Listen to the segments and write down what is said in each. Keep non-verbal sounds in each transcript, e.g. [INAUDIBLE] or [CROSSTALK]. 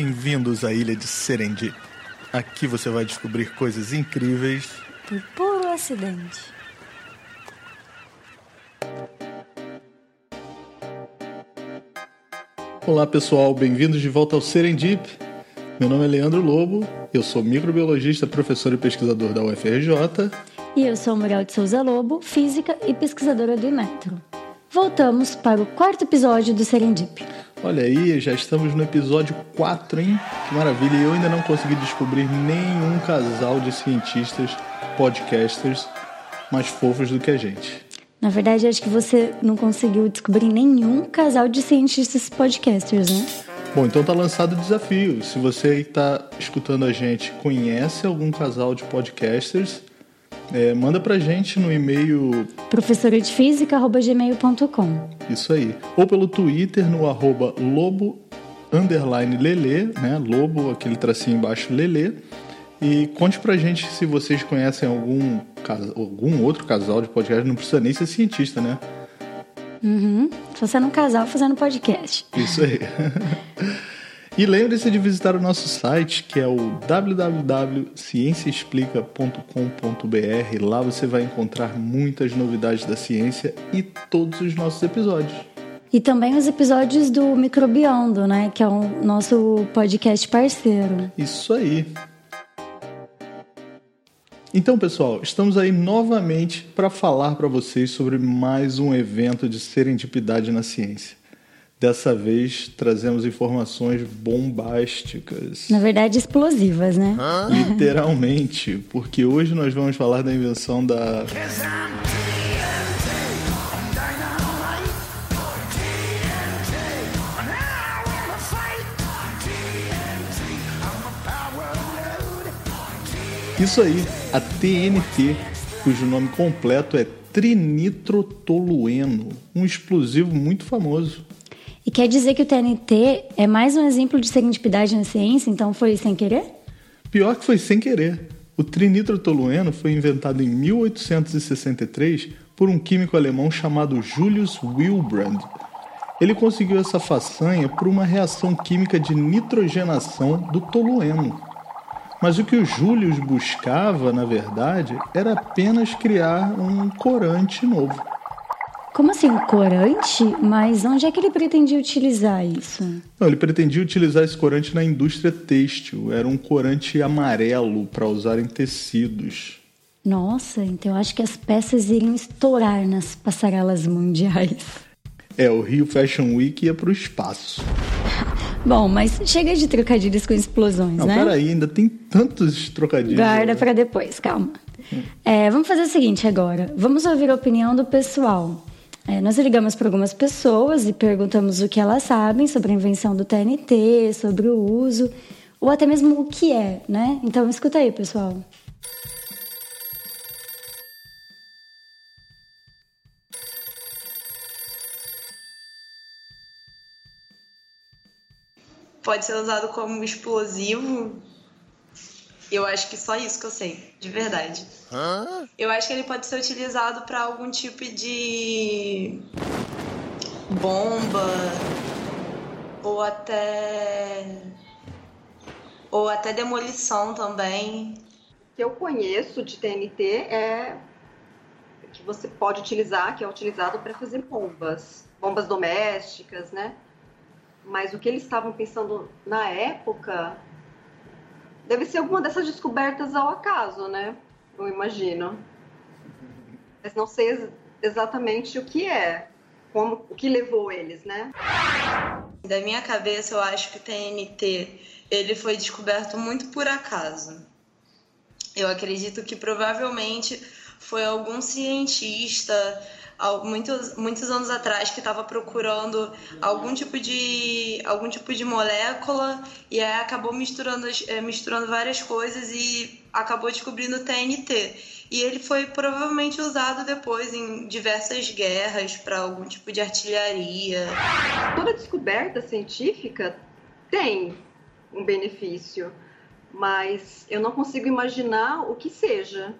Bem-vindos à ilha de Serendip. Aqui você vai descobrir coisas incríveis por puro acidente. Olá pessoal, bem-vindos de volta ao Serendip. Meu nome é Leandro Lobo, eu sou microbiologista, professor e pesquisador da UFRJ. E eu sou Muriel de Souza Lobo, física e pesquisadora do Imetro. Voltamos para o quarto episódio do Serendip. Olha aí, já estamos no episódio 4, hein? Que maravilha! E eu ainda não consegui descobrir nenhum casal de cientistas, podcasters mais fofos do que a gente. Na verdade, acho que você não conseguiu descobrir nenhum casal de cientistas podcasters, né? Bom, então tá lançado o desafio. Se você está escutando a gente conhece algum casal de podcasters, é, manda pra gente no e-mail professoradefísica.gmail.com Isso aí. Ou pelo Twitter no arroba lobo underline lelê, né? Lobo, aquele tracinho embaixo, lelê. E conte pra gente se vocês conhecem algum, algum outro casal de podcast. Não precisa nem ser cientista, né? Uhum. Se você é um casal fazendo podcast. Isso aí. [LAUGHS] E lembre-se de visitar o nosso site, que é o www.cienciaexplica.com.br. Lá você vai encontrar muitas novidades da ciência e todos os nossos episódios. E também os episódios do Microbiondo, né? Que é o nosso podcast parceiro. Isso aí. Então, pessoal, estamos aí novamente para falar para vocês sobre mais um evento de serendipidade na ciência. Dessa vez trazemos informações bombásticas. Na verdade, explosivas, né? Literalmente, porque hoje nós vamos falar da invenção da. Isso aí, a TNT, cujo nome completo é trinitrotolueno, um explosivo muito famoso. E quer dizer que o TNT é mais um exemplo de serendipidade na ciência, então foi sem querer? Pior que foi sem querer. O trinitrotolueno foi inventado em 1863 por um químico alemão chamado Julius Wilbrand. Ele conseguiu essa façanha por uma reação química de nitrogenação do tolueno. Mas o que o Julius buscava, na verdade, era apenas criar um corante novo. Como assim, corante? Mas onde é que ele pretendia utilizar isso? Não, ele pretendia utilizar esse corante na indústria têxtil. Era um corante amarelo para usar em tecidos. Nossa, então eu acho que as peças iriam estourar nas passarelas mundiais. É, o Rio Fashion Week ia para o espaço. Bom, mas chega de trocadilhos com explosões, Não, né? peraí, ainda tem tantos trocadilhos. Guarda para depois, calma. É, vamos fazer o seguinte agora. Vamos ouvir a opinião do pessoal. É, nós ligamos para algumas pessoas e perguntamos o que elas sabem sobre a invenção do TNT, sobre o uso, ou até mesmo o que é, né? Então escuta aí, pessoal. Pode ser usado como explosivo. Eu acho que só isso que eu sei, de verdade. Hã? Eu acho que ele pode ser utilizado para algum tipo de bomba ou até ou até demolição também. O que eu conheço de TNT é que você pode utilizar, que é utilizado para fazer bombas, bombas domésticas, né? Mas o que eles estavam pensando na época deve ser alguma dessas descobertas ao acaso, né? Eu imagino. Mas não sei exatamente o que é, como, o que levou eles, né? Da minha cabeça, eu acho que o TNT ele foi descoberto muito por acaso. Eu acredito que provavelmente foi algum cientista muitos, muitos anos atrás que estava procurando algum tipo de algum tipo de molécula e aí acabou misturando, misturando várias coisas e acabou descobrindo o TNT. E ele foi provavelmente usado depois em diversas guerras para algum tipo de artilharia. Toda descoberta científica tem um benefício, mas eu não consigo imaginar o que seja.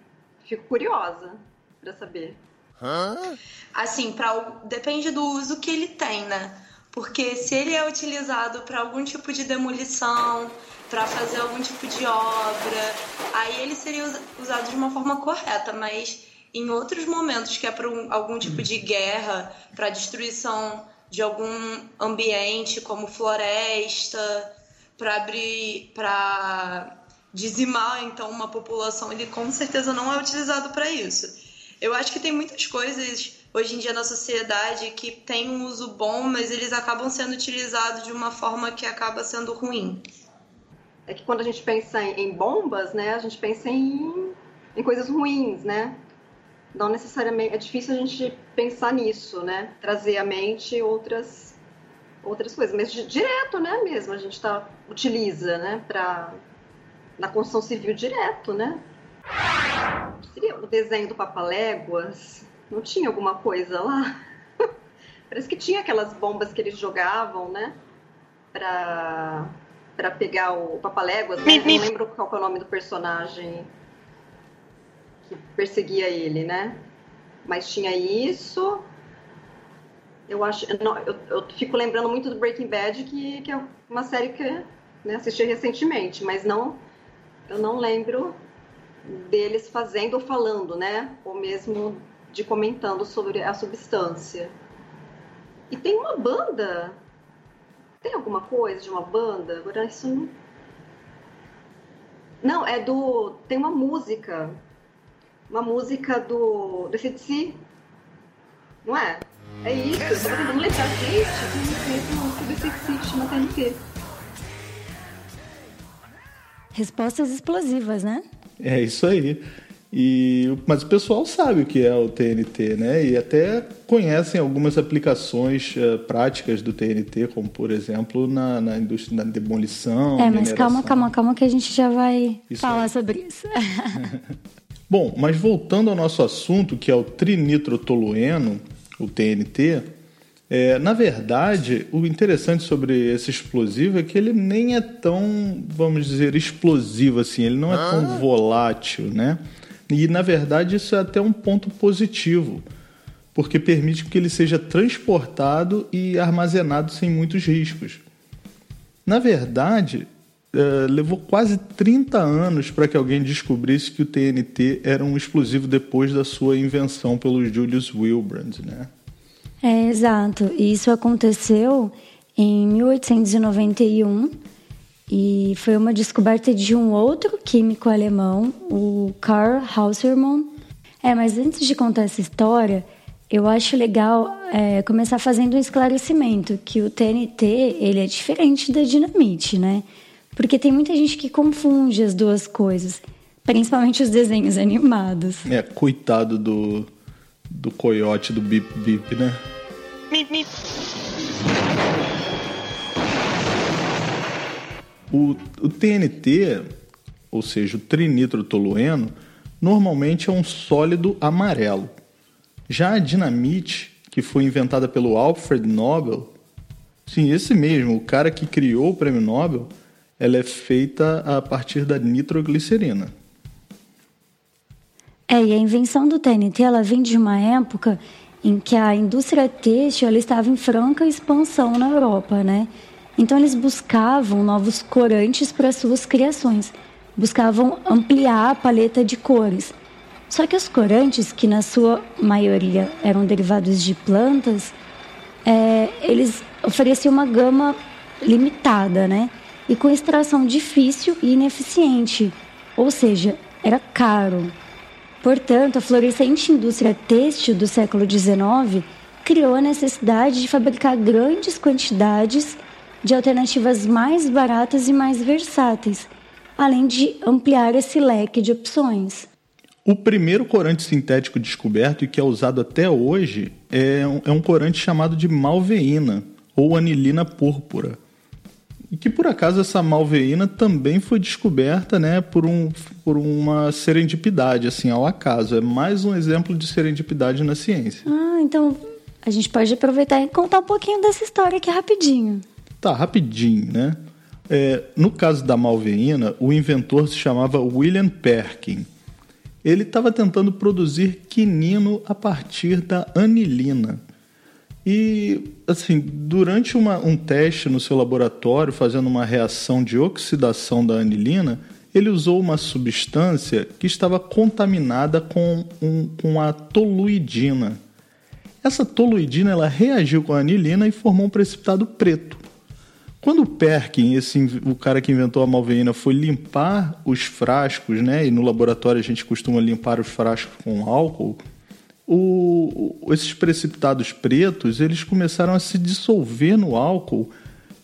Fico curiosa para saber. Hã? Assim, pra, depende do uso que ele tem, né? Porque se ele é utilizado para algum tipo de demolição, para fazer algum tipo de obra, aí ele seria usado de uma forma correta, mas em outros momentos que é para um, algum tipo de guerra, para destruição de algum ambiente como floresta, para abrir, para dizimar então uma população, ele com certeza não é utilizado para isso. Eu acho que tem muitas coisas hoje em dia na sociedade que tem um uso bom, mas eles acabam sendo utilizados de uma forma que acaba sendo ruim. É que quando a gente pensa em bombas, né, a gente pensa em, em coisas ruins, né? Não necessariamente é difícil a gente pensar nisso, né? Trazer à mente outras outras coisas, mas direto, né, mesmo a gente tá utiliza, né, para na construção civil direto, né? Seria o desenho do Papaléguas? Não tinha alguma coisa lá? [LAUGHS] Parece que tinha aquelas bombas que eles jogavam, né? Pra, pra pegar o Papaléguas, né? Não lembro qual é o nome do personagem que perseguia ele, né? Mas tinha isso. Eu acho. Não, eu, eu fico lembrando muito do Breaking Bad, que, que é uma série que né, assisti recentemente, mas não eu não lembro deles fazendo ou falando, né? Ou mesmo de comentando sobre a substância. E tem uma banda. Tem alguma coisa de uma banda? Agora isso não. Não, é do. Tem uma música. Uma música do. do FTC. Não é? É isso. Eu tô tentando lembrar. Gente, tem música do FTC que chama TNT. Respostas explosivas, né? É isso aí. E, mas o pessoal sabe o que é o TNT, né? E até conhecem algumas aplicações uh, práticas do TNT, como por exemplo na, na indústria da demolição. É, mas calma, calma, calma, que a gente já vai isso falar aí. sobre isso. [LAUGHS] Bom, mas voltando ao nosso assunto, que é o trinitrotolueno, o TNT, é, na verdade, o interessante sobre esse explosivo é que ele nem é tão, vamos dizer, explosivo assim, ele não é ah. tão volátil, né? E na verdade isso é até um ponto positivo, porque permite que ele seja transportado e armazenado sem muitos riscos. Na verdade, é, levou quase 30 anos para que alguém descobrisse que o TNT era um explosivo depois da sua invenção pelo Julius Wilbrand, né? É, exato. Isso aconteceu em 1891 e foi uma descoberta de um outro químico alemão, o Karl Hausermann. É, mas antes de contar essa história, eu acho legal é, começar fazendo um esclarecimento que o TNT ele é diferente da dinamite, né? Porque tem muita gente que confunde as duas coisas, principalmente os desenhos [LAUGHS] animados. É, coitado do do coiote do Bip Bip, né? Bip Bip. O, o TNT, ou seja, o trinitrotolueno, normalmente é um sólido amarelo. Já a dinamite, que foi inventada pelo Alfred Nobel, sim, esse mesmo, o cara que criou o prêmio Nobel, ela é feita a partir da nitroglicerina. É, e a invenção do TNT ela vem de uma época em que a indústria têxtil ela estava em franca expansão na Europa, né? Então eles buscavam novos corantes para suas criações, buscavam ampliar a paleta de cores. Só que os corantes, que na sua maioria eram derivados de plantas, é, eles ofereciam uma gama limitada, né? E com extração difícil e ineficiente, ou seja, era caro. Portanto, a florescente indústria têxtil do século XIX criou a necessidade de fabricar grandes quantidades de alternativas mais baratas e mais versáteis, além de ampliar esse leque de opções. O primeiro corante sintético descoberto e que é usado até hoje é um, é corante chamado de malveína ou anilina púrpura. E que por acaso essa malveína também foi descoberta, né, por, um, por uma serendipidade, assim, ao acaso. É mais um exemplo de serendipidade na ciência. Ah, então a gente pode aproveitar e contar um pouquinho dessa história aqui rapidinho. Tá, rapidinho, né? É, no caso da malveína, o inventor se chamava William Perkin. Ele estava tentando produzir quinino a partir da anilina. E, assim, durante uma, um teste no seu laboratório, fazendo uma reação de oxidação da anilina, ele usou uma substância que estava contaminada com, um, com a toluidina. Essa toluidina ela reagiu com a anilina e formou um precipitado preto. Quando o Perkin, esse, o cara que inventou a malveína, foi limpar os frascos, né? E no laboratório a gente costuma limpar os frascos com álcool. O, esses precipitados pretos, eles começaram a se dissolver no álcool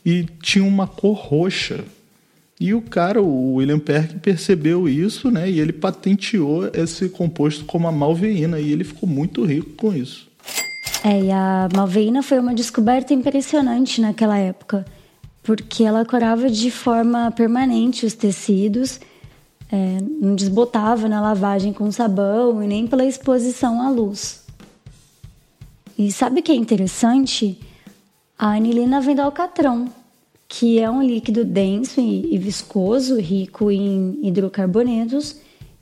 e tinham uma cor roxa. E o cara, o William Perkin, percebeu isso, né? E ele patenteou esse composto como a malveína e ele ficou muito rico com isso. É, e a malveína foi uma descoberta impressionante naquela época porque ela corava de forma permanente os tecidos, é, não desbotava na lavagem com sabão e nem pela exposição à luz. E sabe o que é interessante? A anilina vem do alcatrão, que é um líquido denso e, viscoso, rico em hidrocarbonetos,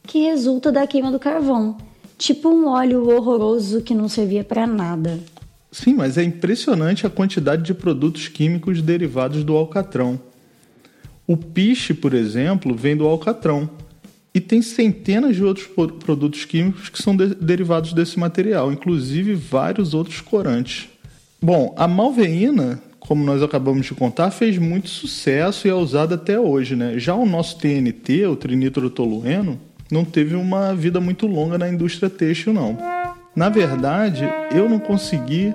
que resulta da queima do carvão, tipo um óleo horroroso que não servia para nada. Sim, mas é impressionante a quantidade de produtos químicos derivados do alcatrão. O piche, por exemplo, vem do alcatrão. E tem centenas de outros produtos químicos que são de derivados desse material, inclusive vários outros corantes. Bom, a malveína, como nós acabamos de contar, fez muito sucesso e é usada até hoje. Né? Já o nosso TNT, o trinitrotolueno, não teve uma vida muito longa na indústria têxtil, não. Na verdade, eu não consegui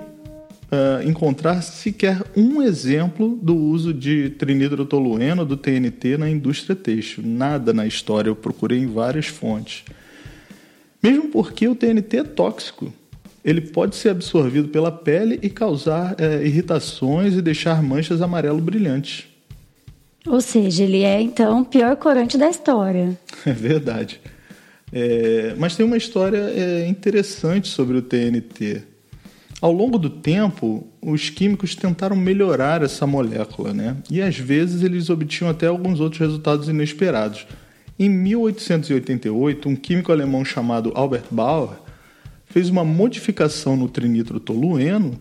uh, encontrar sequer um exemplo do uso de trinidrotolueno do TNT na indústria têxtil. Nada na história, eu procurei em várias fontes. Mesmo porque o TNT é tóxico. Ele pode ser absorvido pela pele e causar uh, irritações e deixar manchas amarelo brilhantes. Ou seja, ele é então o pior corante da história. [LAUGHS] É verdade. É, mas tem uma história é, interessante sobre o TNT. Ao longo do tempo, os químicos tentaram melhorar essa molécula, né? E às vezes eles obtinham até alguns outros resultados inesperados. Em 1888, um químico alemão chamado Albert Bauer fez uma modificação no trinitrotolueno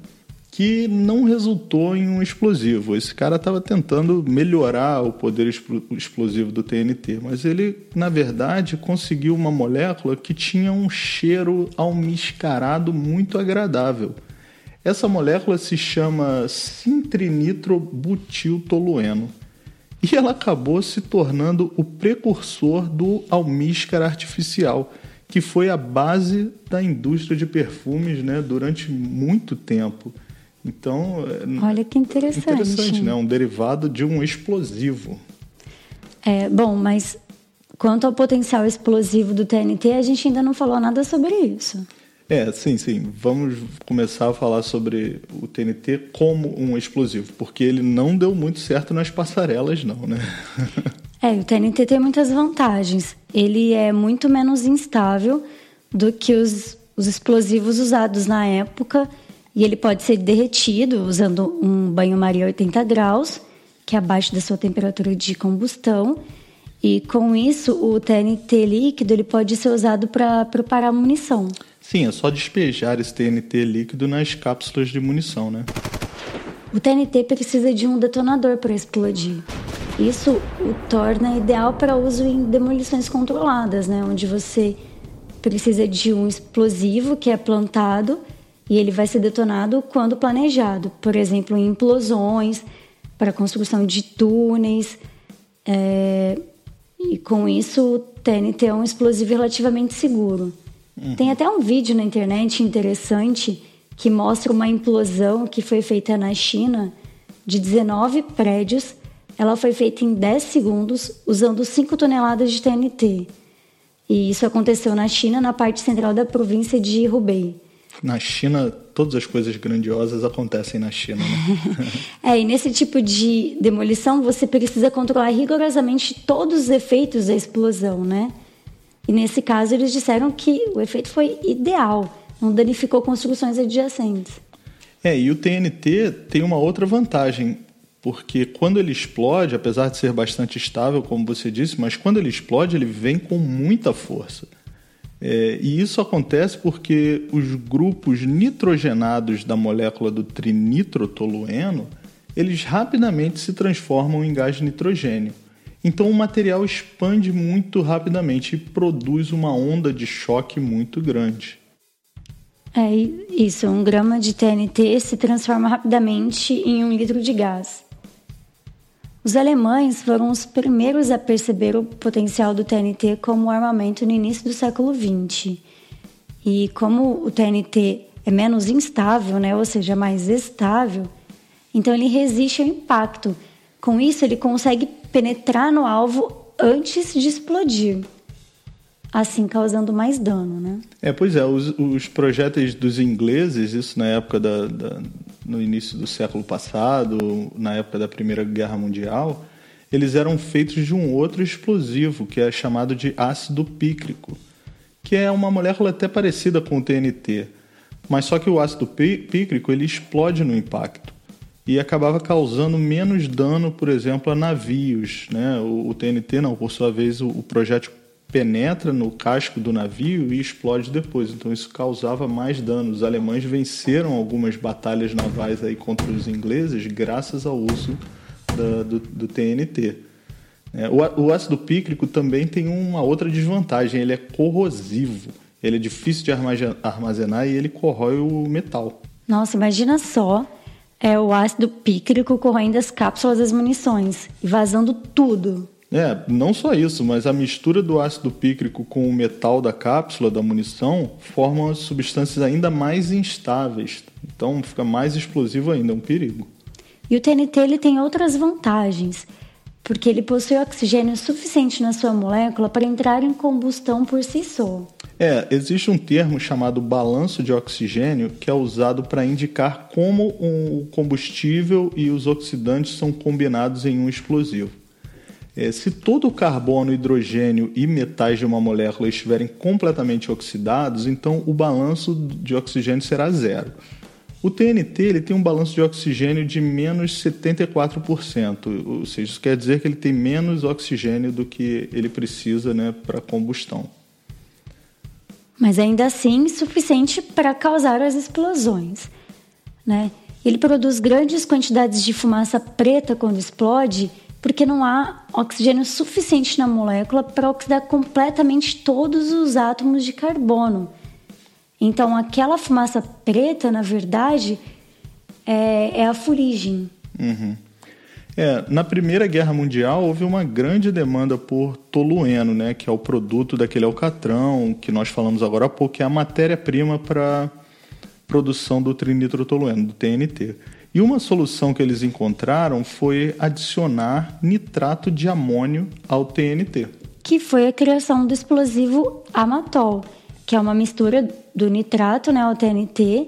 que não resultou em um explosivo. Esse cara estava tentando melhorar o poder explosivo do TNT, mas ele, na verdade, conseguiu uma molécula que tinha um cheiro almiscarado muito agradável. Essa molécula se chama sintrinitrobutiltolueno e ela acabou se tornando o precursor do almíscar artificial, que foi a base da indústria de perfumes né, durante muito tempo. Então, é, olha que interessante. Interessante, né? Um derivado de um explosivo. É, bom, mas quanto ao potencial explosivo do TNT, a gente ainda não falou nada sobre isso. É, sim, sim. Vamos começar a falar sobre o TNT como um explosivo, porque ele não deu muito certo nas passarelas, não, né? [LAUGHS] é, o TNT tem muitas vantagens. Ele é muito menos instável do que os, os explosivos usados na época e ele pode ser derretido usando um banho-maria 80 graus, que é abaixo da sua temperatura de combustão. E com isso, o TNT líquido ele pode ser usado para preparar munição. Sim, é só despejar esse TNT líquido nas cápsulas de munição, né? O TNT precisa de um detonador para explodir. Isso o torna ideal para uso em demolições controladas, né? onde você precisa de um explosivo que é plantado e ele vai ser detonado quando planejado, por exemplo, em implosões, para construção de túneis. É, e com isso, o TNT é um explosivo relativamente seguro. Uhum. Tem até um vídeo na internet interessante que mostra uma implosão que foi feita na China de 19 prédios. Ela foi feita em 10 segundos usando 5 toneladas de TNT. E isso aconteceu na China, na parte central da província de Hubei na China, todas as coisas grandiosas acontecem na China. Né? [LAUGHS] é, e nesse tipo de demolição você precisa controlar rigorosamente todos os efeitos da explosão, né? E nesse caso eles disseram que o efeito foi ideal, não danificou construções adjacentes. É, e o TNT tem uma outra vantagem, porque quando ele explode, apesar de ser bastante estável, como você disse, mas quando ele explode, ele vem com muita força. É, e isso acontece porque os grupos nitrogenados da molécula do trinitrotolueno, eles rapidamente se transformam em gás nitrogênio. Então o material expande muito rapidamente e produz uma onda de choque muito grande. É isso, um grama de TNT se transforma rapidamente em um litro de gás. Os alemães foram os primeiros a perceber o potencial do TNT como armamento no início do século XX. E como o TNT é menos instável, né, ou seja, mais estável, então ele resiste ao impacto. Com isso, ele consegue penetrar no alvo antes de explodir, assim causando mais dano, né? É, pois é, os, os projéteis dos ingleses, isso na época da, da no início do século passado, na época da Primeira Guerra Mundial, eles eram feitos de um outro explosivo, que é chamado de ácido pícrico, que é uma molécula até parecida com o TNT, mas só que o ácido pícrico ele explode no impacto e acabava causando menos dano, por exemplo, a navios. Né? O, o TNT não, por sua vez, o, o projétil penetra no casco do navio e explode depois. Então isso causava mais dano. Os alemães venceram algumas batalhas navais aí contra os ingleses graças ao uso da, do, do, TNT. É, o, o, ácido pícrico também tem uma outra desvantagem. Ele é corrosivo. Ele é difícil de armazenar e ele corrói o metal. Nossa, imagina só é o ácido pícrico corroendo as cápsulas das munições e vazando tudo. É, não só isso, mas a mistura do ácido pícrico com o metal da cápsula da munição forma substâncias ainda mais instáveis. Então fica mais explosivo ainda, é um perigo. E o TNT ele tem outras vantagens, porque ele possui oxigênio suficiente na sua molécula para entrar em combustão por si só. É, existe um termo chamado balanço de oxigênio que é usado para indicar como o combustível e os oxidantes são combinados em um explosivo. É, se todo o carbono, hidrogênio e metais de uma molécula estiverem completamente oxidados, então o balanço de oxigênio será zero. O TNT ele tem um balanço de oxigênio de menos 74%, ou seja, isso quer dizer que ele tem menos oxigênio do que ele precisa né, para combustão. Mas ainda assim suficiente para causar as explosões. Né? Ele produz grandes quantidades de fumaça preta quando explode porque não há oxigênio suficiente na molécula para oxidar completamente todos os átomos de carbono. Então, aquela fumaça preta, na verdade, é, é a fuligem. Uhum. É, na Primeira Guerra Mundial houve uma grande demanda por tolueno, né, que é o produto daquele alcatrão que nós falamos agora há pouco, que é a matéria-prima para produção do trinitrotolueno, do TNT. E uma solução que eles encontraram foi adicionar nitrato de amônio ao TNT. Que foi a criação do explosivo Amatol, que é uma mistura do nitrato né, ao TNT,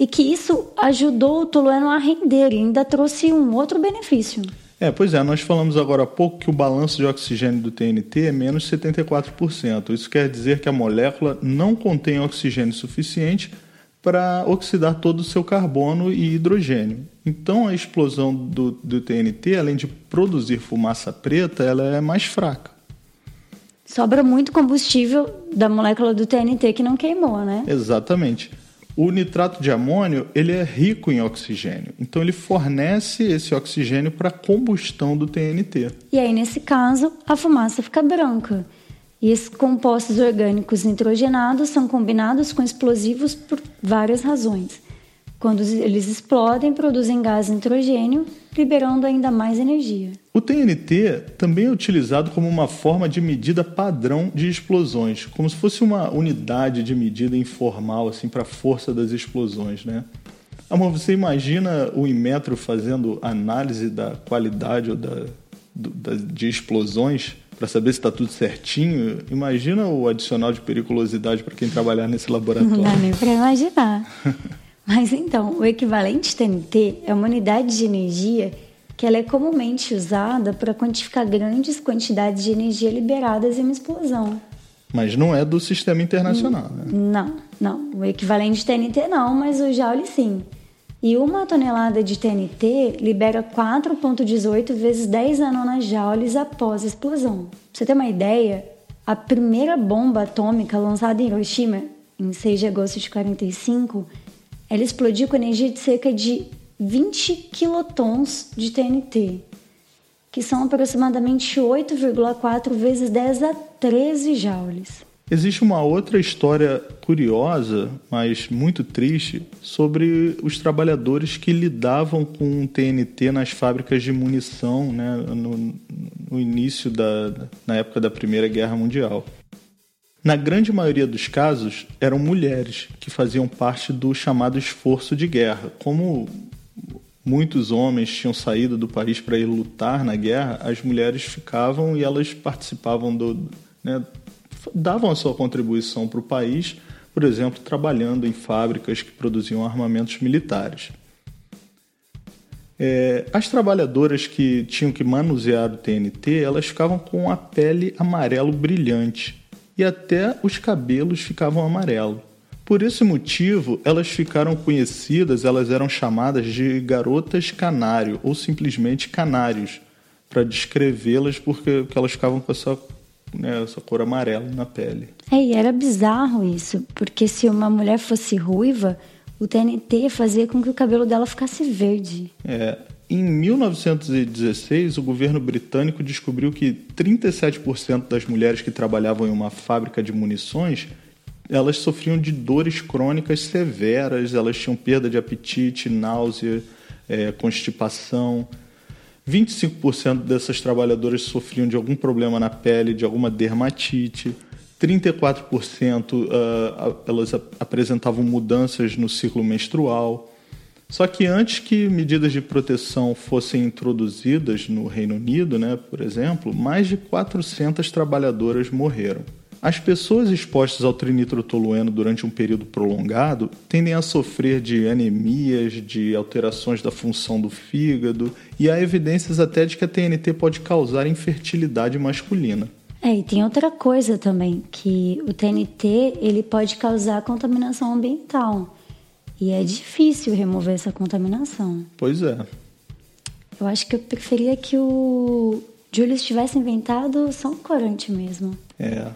e que isso ajudou o tolueno a render e ainda trouxe um outro benefício. É, pois é, nós falamos agora há pouco que o balanço de oxigênio do TNT é menos 74%. Isso quer dizer que a molécula não contém oxigênio suficiente para oxidar todo o seu carbono e hidrogênio. Então a explosão do, do TNT, além de produzir fumaça preta, ela é mais fraca. Sobra muito combustível da molécula do TNT que não queimou, né? Exatamente. O nitrato de amônio ele é rico em oxigênio, então ele fornece esse oxigênio para a combustão do TNT. E aí, nesse caso, a fumaça fica branca. E esses compostos orgânicos nitrogenados são combinados com explosivos por várias razões. Quando eles explodem, produzem gás nitrogênio, liberando ainda mais energia. O TNT também é utilizado como uma forma de medida padrão de explosões, como se fosse uma unidade de medida informal assim para a força das explosões, né? Amor, você imagina o Inmetro fazendo análise da qualidade ou da, do, da de explosões para saber se está tudo certinho, imagina o adicional de periculosidade para quem trabalhar nesse [LAUGHS] laboratório. Não dá nem para imaginar. [LAUGHS] Mas então, o equivalente TNT é uma unidade de energia que ela é comumente usada para quantificar grandes quantidades de energia liberadas em uma explosão. Mas não é do sistema internacional, né? Não, não. O equivalente TNT não, mas o Joule sim. E uma tonelada de TNT libera 4,18 vezes 10 nanojoules após a explosão. Pra você ter uma ideia, a primeira bomba atômica lançada em Hiroshima, em 6 de agosto de 45, ela explodiu com energia de cerca de 20 quilotons de TNT, que são aproximadamente 8,4 vezes 10 a 13 joules. Existe uma outra história curiosa, mas muito triste, sobre os trabalhadores que lidavam com TNT nas fábricas de munição né, no, no início da na época da Primeira Guerra Mundial. Na grande maioria dos casos, eram mulheres que faziam parte do chamado esforço de guerra. Como muitos homens tinham saído do país para ir lutar na guerra, as mulheres ficavam e elas participavam do, né, davam a sua contribuição para o país, por exemplo, trabalhando em fábricas que produziam armamentos militares. É, as trabalhadoras que tinham que manusear o TNT, elas ficavam com a pele amarelo brilhante e até os cabelos ficavam amarelo. Por esse motivo, elas ficaram conhecidas, elas eram chamadas de garotas canário ou simplesmente canários, para descrevê-las porque, porque elas ficavam com essa né, essa cor amarela na pele. É, e era bizarro isso, porque se uma mulher fosse ruiva, o TNT fazia com que o cabelo dela ficasse verde. É. Em 1916, o governo britânico descobriu que 37% das mulheres que trabalhavam em uma fábrica de munições elas sofriam de dores crônicas severas, elas tinham perda de apetite, náusea, é, constipação. 25% dessas trabalhadoras sofriam de algum problema na pele, de alguma dermatite. 34% uh, elas apresentavam mudanças no ciclo menstrual. Só que antes que medidas de proteção fossem introduzidas no Reino Unido, né, por exemplo, mais de 400 trabalhadoras morreram. As pessoas expostas ao trinitrotolueno durante um período prolongado tendem a sofrer de anemias, de alterações da função do fígado e há evidências até de que a TNT pode causar infertilidade masculina. É, e tem outra coisa também, que o TNT ele pode causar contaminação ambiental. E é difícil remover essa contaminação. Pois é. Eu acho que eu preferia que o Julius tivesse inventado só um corante mesmo. É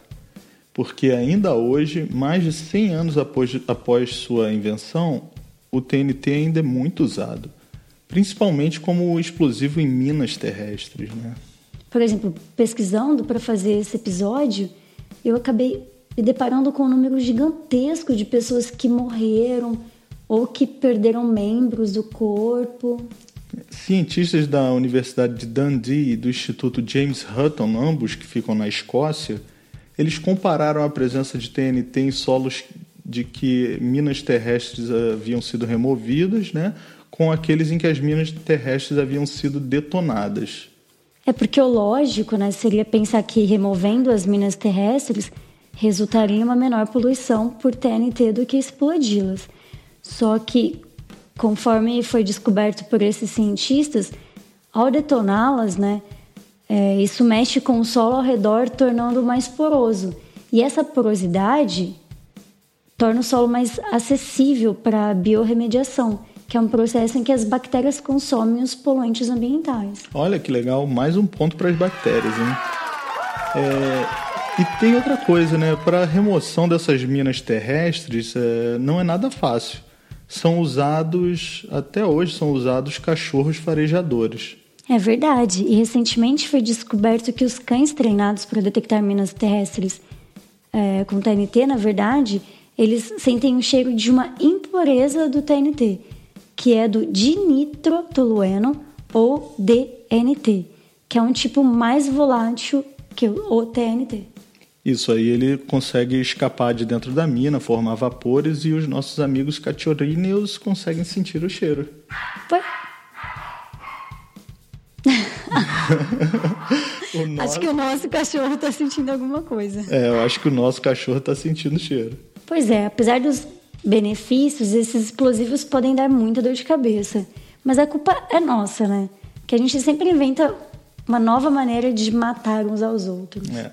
porque ainda hoje, mais de 100 anos após, após sua invenção, o TNT ainda é muito usado, principalmente como explosivo em minas terrestres. Né? Por exemplo, pesquisando para fazer esse episódio, eu acabei me deparando com um número gigantesco de pessoas que morreram ou que perderam membros do corpo. Cientistas da Universidade de Dundee e do Instituto James Hutton, ambos que ficam na Escócia, eles compararam a presença de TNT em solos de que minas terrestres haviam sido removidas, né, com aqueles em que as minas terrestres haviam sido detonadas. É porque o lógico, né, seria pensar que removendo as minas terrestres resultaria em uma menor poluição por TNT do que explodi-las. Só que, conforme foi descoberto por esses cientistas, ao detoná-las, né, é, isso mexe com o solo ao redor, tornando mais poroso. E essa porosidade torna o solo mais acessível para a biorremediação, que é um processo em que as bactérias consomem os poluentes ambientais. Olha que legal, mais um ponto para as bactérias, hein? É... E tem outra coisa, né? Para a remoção dessas minas terrestres, é... não é nada fácil. São usados, até hoje, são usados cachorros farejadores. É verdade, e recentemente foi descoberto que os cães treinados para detectar minas terrestres é, com TNT, na verdade, eles sentem o cheiro de uma impureza do TNT, que é do dinitrotolueno ou DNT, que é um tipo mais volátil que o TNT. Isso aí ele consegue escapar de dentro da mina, formar vapores e os nossos amigos cachorrinhos conseguem sentir o cheiro. Foi. [LAUGHS] nosso... Acho que o nosso cachorro está sentindo alguma coisa. É, eu acho que o nosso cachorro está sentindo cheiro. Pois é, apesar dos benefícios, esses explosivos podem dar muita dor de cabeça. Mas a culpa é nossa, né? Que a gente sempre inventa uma nova maneira de matar uns aos outros. É.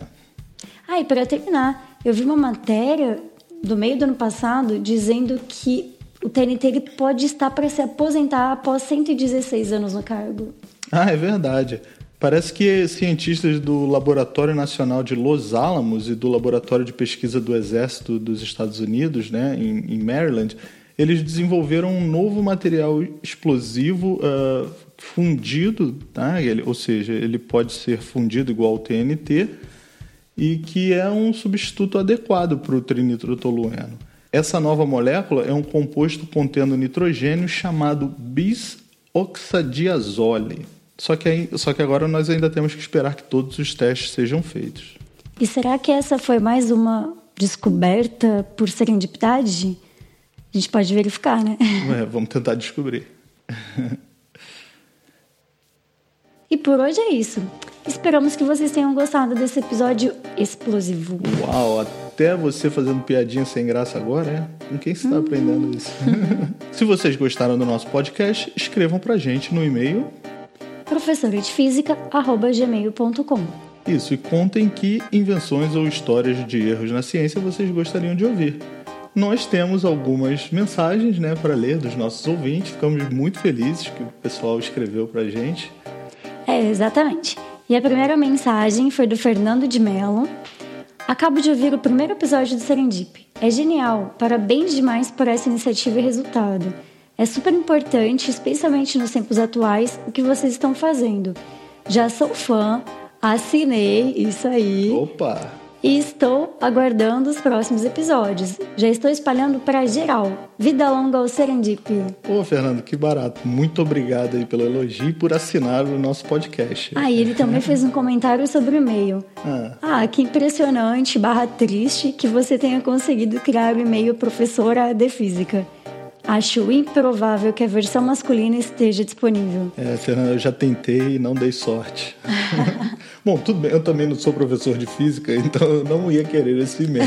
Ah, e para terminar, eu vi uma matéria do meio do ano passado dizendo que o TNT pode estar para se aposentar após 116 anos no cargo. Ah, é verdade. Parece que cientistas do Laboratório Nacional de Los Alamos e do Laboratório de Pesquisa do Exército dos Estados Unidos, né, em, em Maryland, eles desenvolveram um novo material explosivo uh, fundido, tá? ele, ou seja, ele pode ser fundido igual ao TNT e que é um substituto adequado para o trinitrotolueno. Essa nova molécula é um composto contendo nitrogênio chamado bisoxadiazole. Só que, só que agora nós ainda temos que esperar que todos os testes sejam feitos. E será que essa foi mais uma descoberta por serendipidade? A gente pode verificar, né? É, vamos tentar descobrir. [LAUGHS] e por hoje é isso. Esperamos que vocês tenham gostado desse episódio explosivo. Uau, até você fazendo piadinha sem graça agora, é? Com quem você está hum. aprendendo isso? [LAUGHS] Se vocês gostaram do nosso podcast, escrevam pra gente no e-mail professoradefísica.gmail.com Isso, e contem que invenções ou histórias de erros na ciência vocês gostariam de ouvir. Nós temos algumas mensagens né, para ler dos nossos ouvintes, ficamos muito felizes que o pessoal escreveu para gente. Exatamente. E a primeira mensagem foi do Fernando de Mello. Acabo de ouvir o primeiro episódio do Serendip. É genial, parabéns demais por essa iniciativa e resultado. É super importante, especialmente nos tempos atuais, o que vocês estão fazendo. Já sou fã, assinei isso aí. Opa! E estou aguardando os próximos episódios. Já estou espalhando para geral. Vida longa ao Serendip. Pô, Fernando, que barato. Muito obrigado aí pelo elogio e por assinar o nosso podcast. Ah, e ele também fez um comentário sobre o e-mail. Ah. ah, que impressionante, barra triste, que você tenha conseguido criar o e-mail professora de física. Acho improvável que a versão masculina esteja disponível. É, Fernanda, eu já tentei e não dei sorte. [LAUGHS] Bom, tudo bem, eu também não sou professor de física, [LAUGHS] então eu não ia querer esse e-mail.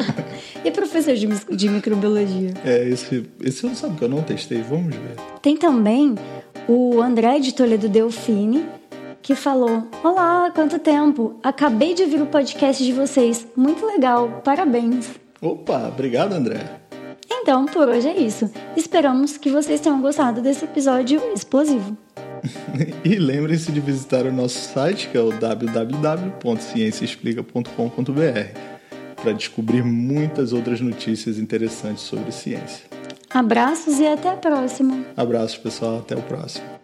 [LAUGHS] e professor de, de microbiologia? É, esse, esse eu sabe que eu não testei, vamos ver. Tem também o André de Toledo Delfine, que falou: Olá, quanto tempo! Acabei de ouvir o podcast de vocês, muito legal, parabéns! Opa, obrigado, André. Então, por hoje é isso. Esperamos que vocês tenham gostado desse episódio explosivo. [LAUGHS] e lembrem-se de visitar o nosso site, que é o www.cienciaexplica.com.br, para descobrir muitas outras notícias interessantes sobre ciência. Abraços e até a próxima. Abraços, pessoal. Até o próximo.